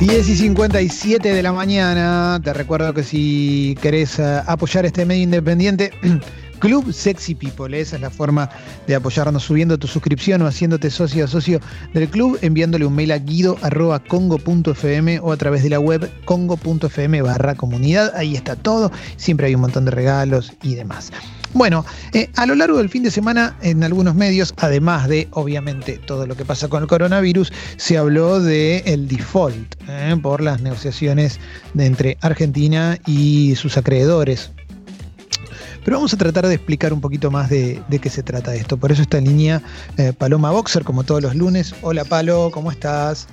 10 y 57 de la mañana. Te recuerdo que si querés eh, apoyar este medio independiente, Club Sexy People, esa es la forma de apoyarnos subiendo tu suscripción o haciéndote socio o socio del club, enviándole un mail a guido.congo.fm o a través de la web congo.fm barra comunidad. Ahí está todo, siempre hay un montón de regalos y demás. Bueno, eh, a lo largo del fin de semana en algunos medios, además de obviamente todo lo que pasa con el coronavirus, se habló de el default eh, por las negociaciones de entre Argentina y sus acreedores. Pero vamos a tratar de explicar un poquito más de, qué se trata esto. Por eso está en línea eh, Paloma Boxer, como todos los lunes. Hola Palo, ¿cómo estás?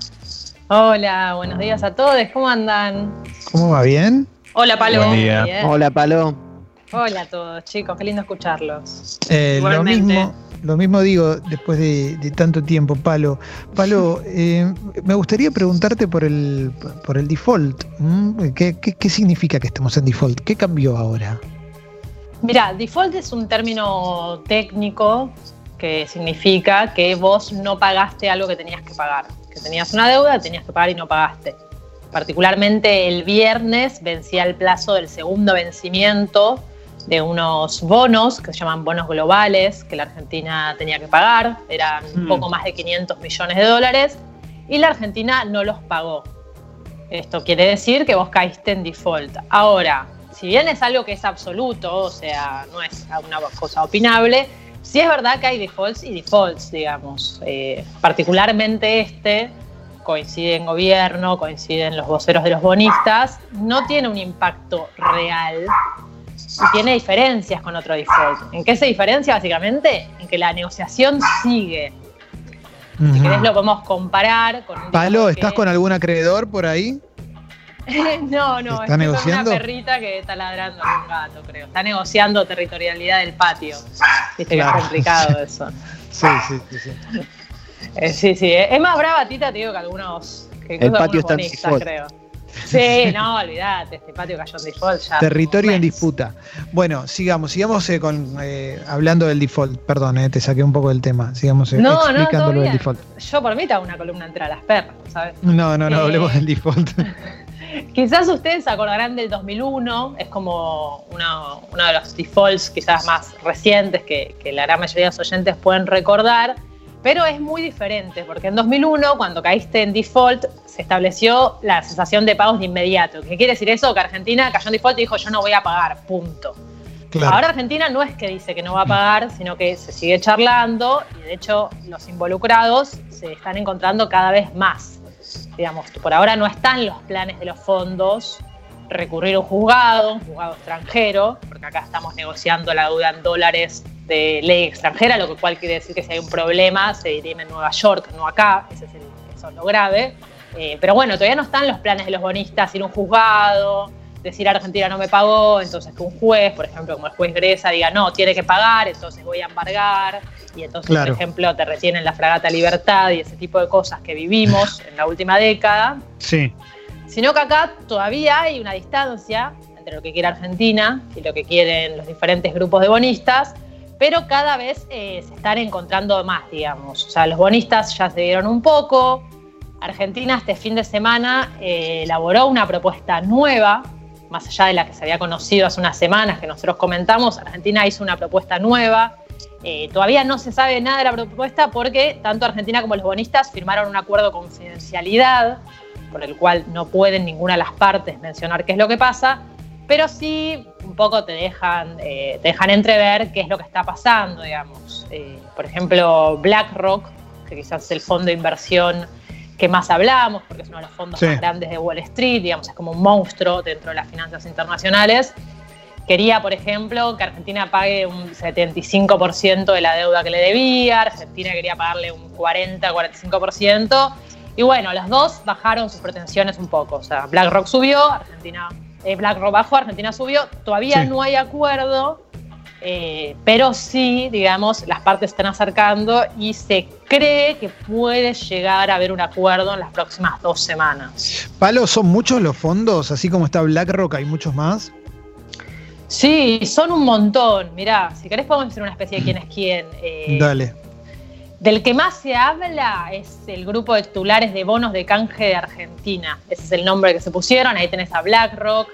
Hola, buenos días a todos. ¿Cómo andan? ¿Cómo va? ¿Bien? Hola Palo. Buen día. Hola Palo. Hola a todos, chicos, qué lindo escucharlos. Eh, lo mismo, lo mismo digo después de, tanto tiempo, Palo. Palo, eh, me gustaría preguntarte por el, por el default. ¿Qué, qué, significa que estemos en default? ¿Qué cambió ahora? Mira, default es un término técnico que significa que vos no pagaste algo que tenías que pagar. Que tenías una deuda, tenías que pagar y no pagaste. Particularmente el viernes vencía el plazo del segundo vencimiento de unos bonos que se llaman bonos globales que la Argentina tenía que pagar, eran un mm. poco más de 500 millones de dólares, y la Argentina no los pagó. Esto quiere decir que vos caíste en default. Ahora, si bien es algo que es absoluto, o sea, no es una cosa opinable, sí es verdad que hay defaults y defaults, digamos. Eh, particularmente este, coincide en gobierno, coinciden los voceros de los bonistas, no tiene un impacto real y tiene diferencias con otro default. ¿En qué se diferencia básicamente? En que la negociación sigue. Si querés lo podemos comparar con... Un Palo, ¿estás con algún acreedor por ahí? no, no, ¿Está negociando? una perrita que está ladrando a un gato, creo. Está negociando territorialidad del patio. Viste que es complicado eso. Sí, sí, sí. Sí, eh, sí, sí. Es más brava, Tita, te digo, que algunos, que el patio está creo. Sí, no, olvídate, este patio cayó en default ya. Territorio en disputa. Bueno, sigamos, sigamos eh, con, eh, hablando del default. Perdón, eh, te saqué un poco del tema. Sigamos no, explicando lo del default. Yo por mí hago una columna entre las perras, ¿sabes? No, no, no, hablemos del default. Quizás ustedes se acordarán del 2001, es como uno, de los defaults quizás más recientes que, que la gran mayoría de los oyentes pueden recordar pero es muy diferente, porque en 2001, cuando caíste en default, se estableció la cesación de pagos de inmediato. ¿Qué quiere decir eso? Que Argentina cayó en default y dijo yo no voy a pagar, punto. Ahora Argentina no es que dice que no va a pagar, sino que se sigue charlando y de hecho los involucrados se están encontrando cada vez más. Digamos, por ahora no están los planes de los fondos recurrir a un juzgado, un juzgado extranjero, porque acá estamos negociando la deuda en dólares de ley extranjera, lo cual quiere decir que si hay un problema se dirime en Nueva York, no acá, ese es eso es lo grave. Eh, pero bueno, todavía no están los planes de los bonistas ir a un juzgado, decir Argentina no me pagó, entonces que un juez, por ejemplo, como el juez Gresa, diga no, tiene que pagar, entonces voy a embargar, y entonces, por ejemplo, te retienen la fragata Libertad y ese tipo de cosas que vivimos en la última década. Sí. Sino que acá todavía hay una distancia entre lo que quiere Argentina y lo que quieren los diferentes grupos de bonistas, pero cada vez eh, se están encontrando más, digamos. O sea, los bonistas ya se dieron un poco. Argentina este fin de semana eh, elaboró una propuesta nueva, más allá de la que se había conocido hace unas semanas que nosotros comentamos. Argentina hizo una propuesta nueva. Eh, todavía no se sabe nada de la propuesta porque tanto Argentina como los bonistas firmaron un acuerdo de confidencialidad por el cual no pueden ninguna de las partes mencionar qué es lo que pasa, pero sí un poco te dejan, eh, te dejan entrever qué es lo que está pasando, digamos. Eh, por ejemplo, BlackRock, que quizás es el fondo de inversión que más hablamos, porque es uno de los fondos más grandes de Wall Street, digamos, es como un monstruo dentro de las finanzas internacionales. Quería, por ejemplo, que Argentina pague un 75% de la deuda que le debía, Argentina quería pagarle un 40-45%, y bueno, las dos bajaron sus pretensiones un poco. O sea, BlackRock subió, Argentina eh, BlackRock bajó, Argentina subió, todavía no hay acuerdo, eh, pero sí, digamos, las partes están acercando y se cree que puede llegar a haber un acuerdo en las próximas dos semanas. Palo, ¿son muchos los fondos? Así como está BlackRock, ¿hay muchos más? Sí, son un montón. Mirá, si querés podemos hacer una especie de quién es quién. Eh, Dale. Del que más se habla es el grupo de titulares de bonos de canje de Argentina. Ese es el nombre que se pusieron. Ahí tenés a BlackRock,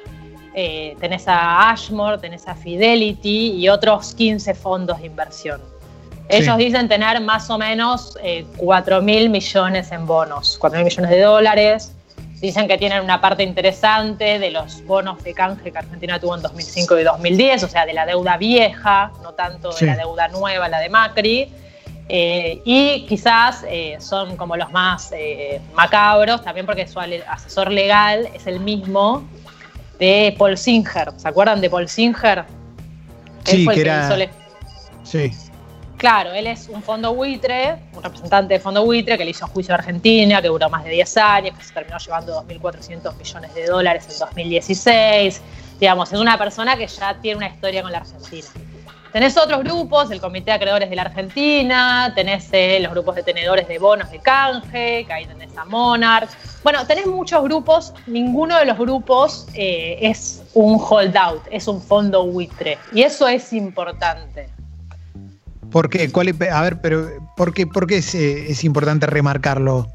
eh, tenés a Ashmore, tenés a Fidelity y otros 15 fondos de inversión. Ellos dicen tener más o menos eh, 4 mil millones en bonos, 4 mil millones de dólares. Dicen que tienen una parte interesante de los bonos de canje que Argentina tuvo en 2005 y 2010, o sea, de la deuda vieja, no tanto de la deuda nueva, la de Macri. Eh, y quizás eh, son como los más eh, macabros, también porque su asesor legal es el mismo de Paul Singer. ¿Se acuerdan de Paul Singer? Sí, que era... Sí. Claro, él es un fondo buitre, un representante de fondo buitre que le hizo juicio a Argentina, que duró más de 10 años, que se terminó llevando 2.400 millones de dólares en 2016. Digamos, es una persona que ya tiene una historia con la Argentina. Tenés otros grupos, el Comité de Acreedores de la Argentina, tenés eh, los grupos de tenedores de bonos de canje, que ahí tenés a Monarch. Bueno, tenés muchos grupos, ninguno de los grupos eh, es un holdout, es un fondo buitre. Y eso es importante. ¿Por qué? a ver, pero ¿por qué, por qué es, eh, es importante remarcarlo?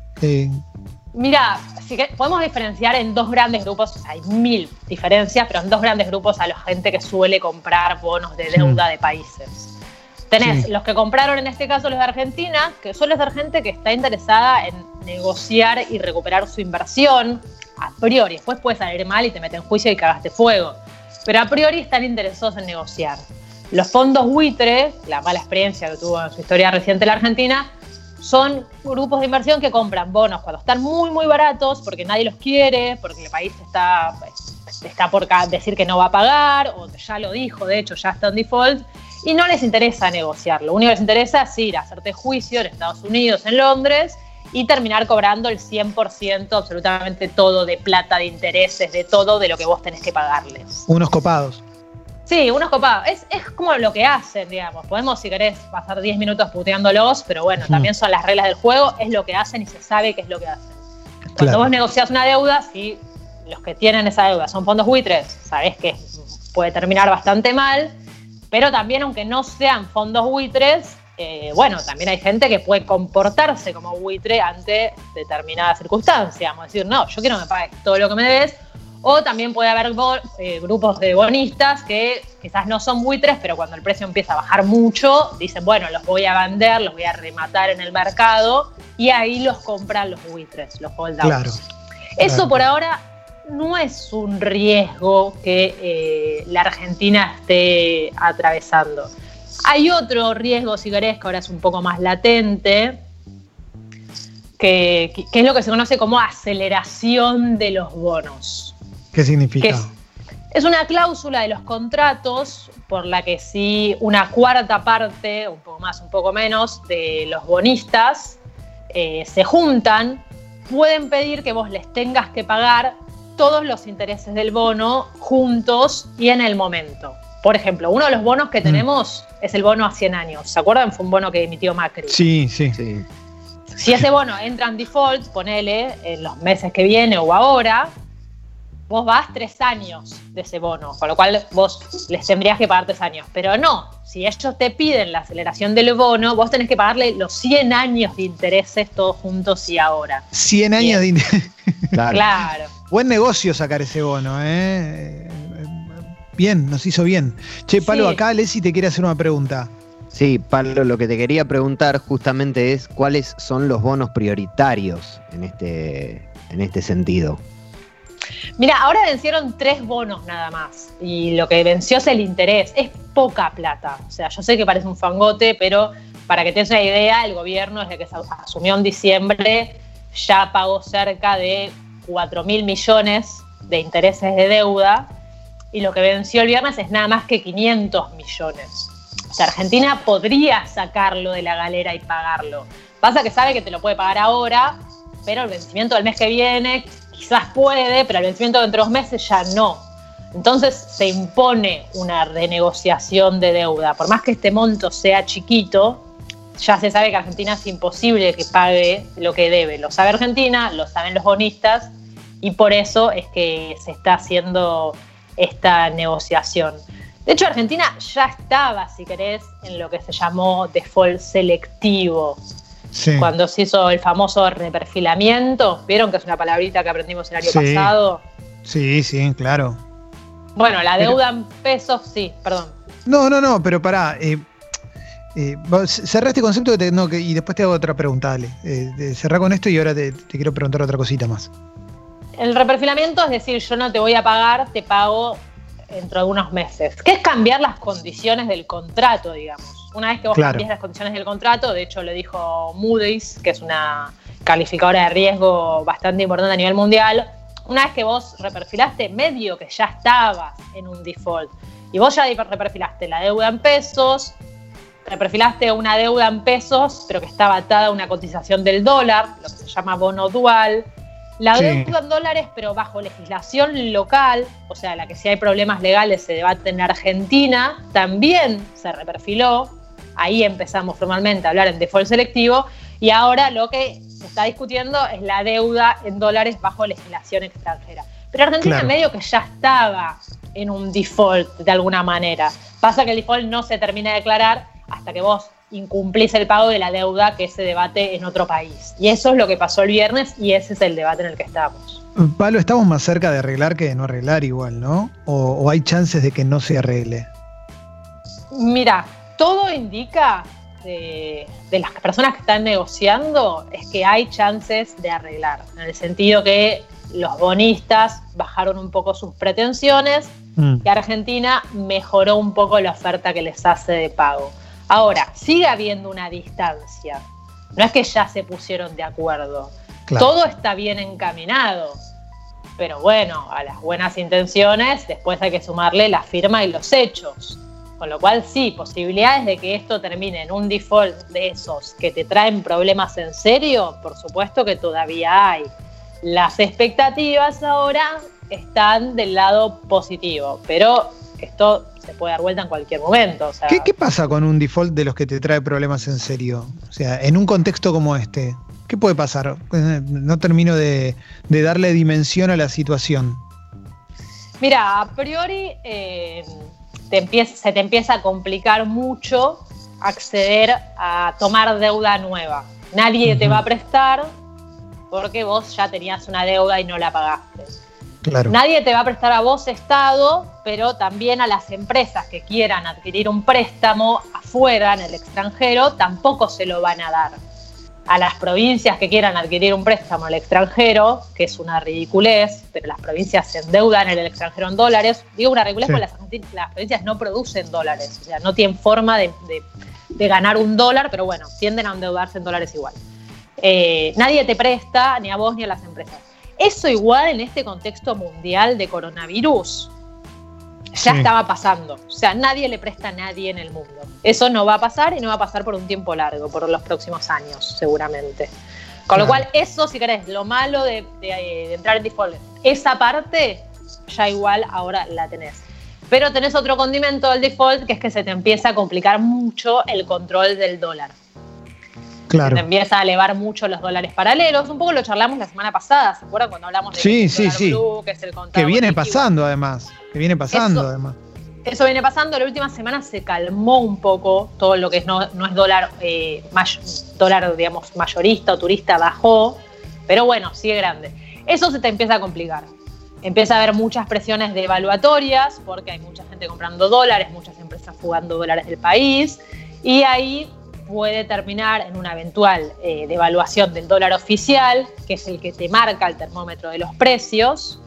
Mira, que podemos diferenciar en dos grandes grupos, hay mil diferencias, pero en dos grandes grupos a la gente que suele comprar bonos de deuda de países. Tenés los que compraron en este caso los de Argentina, que los de gente que está interesada en negociar y recuperar su inversión a priori. Después puede salir mal y te meten en juicio y cagaste fuego. Pero a priori están interesados en negociar. Los fondos buitre, la mala experiencia que tuvo en su historia reciente la Argentina, son grupos de inversión que compran bonos cuando están muy, muy baratos, porque nadie los quiere, porque el país está, está por decir que no va a pagar, o ya lo dijo, de hecho, ya está en default, y no les interesa negociarlo. Lo único que les interesa es ir a hacerte juicio en Estados Unidos, en Londres, y terminar cobrando el 100%, absolutamente todo de plata, de intereses, de todo, de lo que vos tenés que pagarles. Unos copados. Sí, unos copados. Es, es como lo que hacen, digamos. Podemos, si querés, pasar 10 minutos puteándolos, pero bueno, también son las reglas del juego, es lo que hacen y se sabe qué es lo que hacen. Cuando vos negociás una deuda, si los que tienen esa deuda son fondos buitres, sabés que puede terminar bastante mal, pero también aunque no sean fondos buitres, eh, bueno, también hay gente que puede comportarse como buitre ante determinadas circunstancias. Vamos a decir, no, yo quiero que me pagues todo lo que me debes, o también puede haber eh, grupos de bonistas que quizás no son buitres, pero cuando el precio empieza a bajar mucho, dicen, bueno, los voy a vender, los voy a rematar en el mercado, y ahí los compran los buitres, los holdouts. Claro, Eso por ahora no es un riesgo que eh, la Argentina esté atravesando. Hay otro riesgo, si querés, que ahora es un poco más latente, que es lo que se conoce como aceleración de los bonos. ¿Qué significa? Es, una cláusula de los contratos por la que si una cuarta parte, un poco más, un poco menos, de los bonistas eh, se juntan, pueden pedir que vos les tengas que pagar todos los intereses del bono juntos y en el momento. Por ejemplo, uno de los bonos que mm. tenemos es el bono a 100 años. ¿Se acuerdan? Fue un bono que emitió Macri. Sí, sí. sí. Si ese bono entra en default, ponele en los meses que viene o ahora, vos vas tres años de ese bono, con lo cual vos les tendrías que pagar tres años. Pero no, si ellos te piden la aceleración del bono, vos tenés que pagarle los 100 años de intereses todos juntos y ahora. 100 años de intereses. Claro. Buen negocio sacar ese bono, ¿eh? Bien, nos hizo bien. Che, Palo, acá Leslie te quiere hacer una pregunta. Sí, Pablo, lo que te quería preguntar justamente es cuáles son los bonos prioritarios en este, en este sentido. Mira, ahora vencieron tres bonos nada más y lo que venció es el interés. Es poca plata. O sea, yo sé que parece un fangote, pero para que te una idea, el gobierno desde que se asumió en diciembre ya pagó cerca de 4 mil millones de intereses de deuda y lo que venció el viernes es nada más que 500 millones. O sea, Argentina podría sacarlo de la galera y pagarlo. Pasa que sabe que te lo puede pagar ahora, pero el vencimiento del mes que viene quizás puede, pero al vencimiento de dos meses ya no. Entonces se impone una renegociación de deuda. Por más que este monto sea chiquito, ya se sabe que Argentina es imposible que pague lo que debe. Lo sabe Argentina, lo saben los bonistas y por eso es que se está haciendo esta negociación. De hecho, Argentina ya estaba, si querés, en lo que se llamó default selectivo. Cuando se hizo el famoso reperfilamiento, ¿vieron que es una palabrita que aprendimos el año pasado? Sí, sí, claro. Bueno, la deuda en pesos, sí, perdón. No, no, no, pero pará. Eh, eh, cerrá este concepto y después te hago otra pregunta, dale. Eh, cerrá con esto y ahora te, quiero preguntar otra cosita más. El reperfilamiento es decir, yo no te voy a pagar, te pago dentro de unos meses. ¿Qué es cambiar las condiciones del contrato, digamos? Una vez que vos cambias las condiciones del contrato, de hecho lo dijo Moody's, que es una calificadora de riesgo bastante importante a nivel mundial, una vez que vos reperfilaste medio que ya estabas en un default y vos ya reperfilaste la deuda en pesos, reperfilaste una deuda en pesos, pero que estaba atada a una cotización del dólar, lo que se llama bono dual, la deuda en dólares, pero bajo legislación local, o sea, la que si hay problemas legales se debate en Argentina, también se reperfiló. Ahí empezamos formalmente a hablar en default selectivo. Y ahora lo que se está discutiendo es la deuda en dólares bajo legislación extranjera. Pero Argentina medio que ya estaba en un default de alguna manera. Pasa que el default no se termina de declarar hasta que vos incumplís el pago de la deuda que se debate en otro país. Y eso es lo que pasó el viernes y ese es el debate en el que estamos. Pablo, estamos más cerca de arreglar que de no arreglar igual, ¿no? ¿O, hay chances de que no se arregle? Mira, todo indica de, las personas que están negociando es que hay chances de arreglar, en el sentido que los bonistas bajaron un poco sus pretensiones mm. y Argentina mejoró un poco la oferta que les hace de pago. Ahora, sigue habiendo una distancia. No es que ya se pusieron de acuerdo. Todo está bien encaminado. Pero bueno, a las buenas intenciones después hay que sumarle la firma y los hechos. Con lo cual sí, posibilidades de que esto termine en un default de esos que te traen problemas en serio, por supuesto que todavía hay. Las expectativas ahora están del lado positivo, pero esto se puede dar vuelta en cualquier momento. ¿Qué, pasa con un default de los que te trae problemas en serio? O sea, en un contexto como este, ¿qué puede pasar? No termino de, darle dimensión a la situación. Mira, a priori eh, se te empieza a complicar mucho acceder a tomar deuda nueva. Nadie te va a prestar porque vos ya tenías una deuda y no la pagaste. Nadie te va a prestar a vos Estado, pero también a las empresas que quieran adquirir un préstamo afuera, en el extranjero, tampoco se lo van a dar. A las provincias que quieran adquirir un préstamo al extranjero, que es una ridiculez, pero las provincias se endeudan en el extranjero en dólares. Digo una ridiculez porque las, provincias no producen dólares, o sea, no tienen forma de, ganar un dólar, pero bueno, tienden a endeudarse en dólares igual. Eh, nadie te presta, ni a vos ni a las empresas. Eso igual en este contexto mundial de coronavirus ya estaba pasando. O sea, nadie le presta a nadie en el mundo. Eso no va a pasar y no va a pasar por un tiempo largo, por los próximos años, seguramente. Con lo cual, eso, si querés, lo malo de, de entrar en default, esa parte ya igual ahora la tenés. Pero tenés otro condimento del default que es que se te empieza a complicar mucho el control del dólar. Claro. Se empieza a elevar mucho los dólares paralelos. Un poco lo charlamos la semana pasada, ¿se acuerdan cuando hablamos de sí, sí, sí. que es el Que viene pasando además. Que viene pasando además. Eso viene pasando. La última semana se calmó un poco todo lo que no, no es dólar, eh, dólar, digamos, mayorista o turista bajó. Pero bueno, sigue grande. Eso se te empieza a complicar. Empieza a haber muchas presiones devaluatorias porque hay mucha gente comprando dólares, muchas empresas jugando dólares del país. Y ahí puede terminar en una eventual eh, devaluación del dólar oficial, que es el que te marca el termómetro de los precios,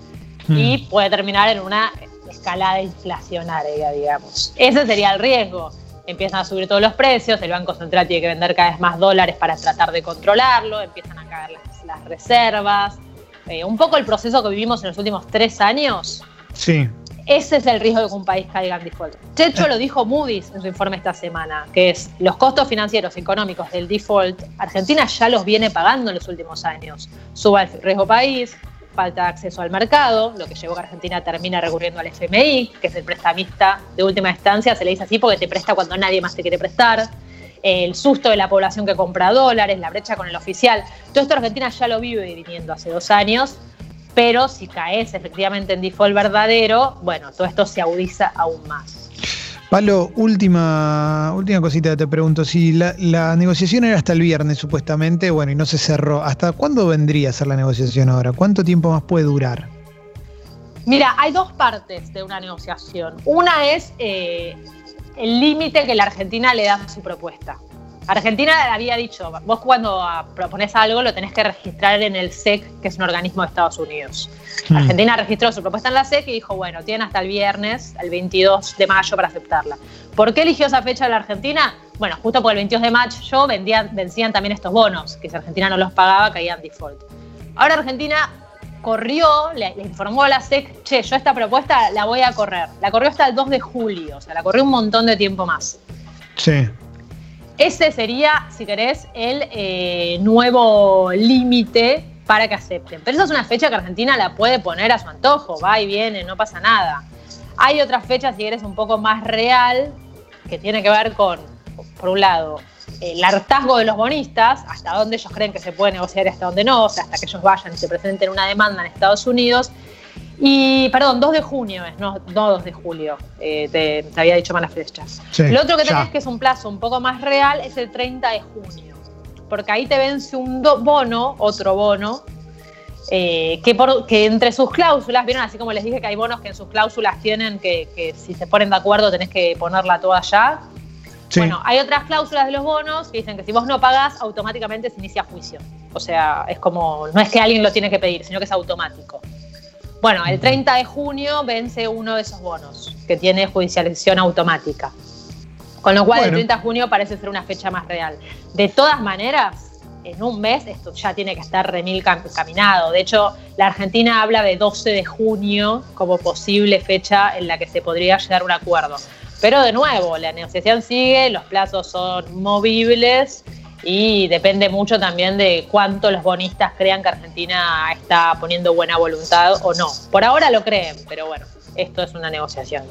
hmm. y puede terminar en una escalada inflacionaria, digamos. Ese sería el riesgo. Empiezan a subir todos los precios, el Banco Central tiene que vender cada vez más dólares para tratar de controlarlo, empiezan a caer las, reservas. Eh, un poco el proceso que vivimos en los últimos tres años. Sí. Ese es el riesgo de que un país caiga en default. De hecho, lo dijo Moody's en su informe esta semana, que es los costos financieros económicos del default. Argentina ya los viene pagando en los últimos años. Suba el riesgo país, falta de acceso al mercado, lo que llevó a que Argentina termina recurriendo al FMI, que es el prestamista de última instancia, se le dice así porque te presta cuando nadie más te quiere prestar. El susto de la población que compra dólares, la brecha con el oficial. Todo esto Argentina ya lo vive viniendo hace dos años pero si caes efectivamente en default verdadero, bueno, todo esto se agudiza aún más. Palo, última, última cosita te pregunto. Si la, la, negociación era hasta el viernes, supuestamente, bueno, y no se cerró, ¿hasta cuándo vendría a ser la negociación ahora? ¿Cuánto tiempo más puede durar? Mira, hay dos partes de una negociación. Una es eh, el límite que la Argentina le da a su propuesta. Argentina había dicho, vos cuando propones algo lo tenés que registrar en el SEC, que es un organismo de Estados Unidos. Hmm. Argentina registró su propuesta en la SEC y dijo, bueno, tiene hasta el viernes, el 22 de mayo, para aceptarla. ¿Por qué eligió esa fecha la Argentina? Bueno, justo porque el 22 de mayo vendían, vencían también estos bonos, que si Argentina no los pagaba caían default. Ahora Argentina corrió, le, informó a la SEC, che, yo esta propuesta la voy a correr. La corrió hasta el 2 de julio, o sea, la corrió un montón de tiempo más. Sí. Ese sería, si querés, el eh, nuevo límite para que acepten. Pero esa es una fecha que Argentina la puede poner a su antojo, va y viene, no pasa nada. Hay otras fechas, si querés, un poco más real, que tiene que ver con, por un lado, el hartazgo de los bonistas, hasta dónde ellos creen que se puede negociar y hasta dónde no, o sea, hasta que ellos vayan y se presenten una demanda en Estados Unidos. Y, perdón, 2 de junio es, no, 2 de julio, eh, te, había dicho malas fechas. Lo otro que tenés que es un plazo un poco más real es el 30 de junio, porque ahí te vence un bono, otro bono, eh, que, por, que, entre sus cláusulas, vieron así como les dije que hay bonos que en sus cláusulas tienen que, que si se ponen de acuerdo tenés que ponerla toda ya. Bueno, hay otras cláusulas de los bonos que dicen que si vos no pagás, automáticamente se inicia juicio. O sea, es como, no es que alguien lo tiene que pedir, sino que es automático. Bueno, el 30 de junio vence uno de esos bonos, que tiene judicialización automática. Con lo cual, el 30 de junio parece ser una fecha más real. De todas maneras, en un mes esto ya tiene que estar remil caminado. De hecho, la Argentina habla de 12 de junio como posible fecha en la que se podría llegar a un acuerdo. Pero de nuevo, la negociación sigue, los plazos son movibles y depende mucho también de cuánto los bonistas crean que Argentina está poniendo buena voluntad o no. Por ahora lo creen, pero bueno, esto es una negociación.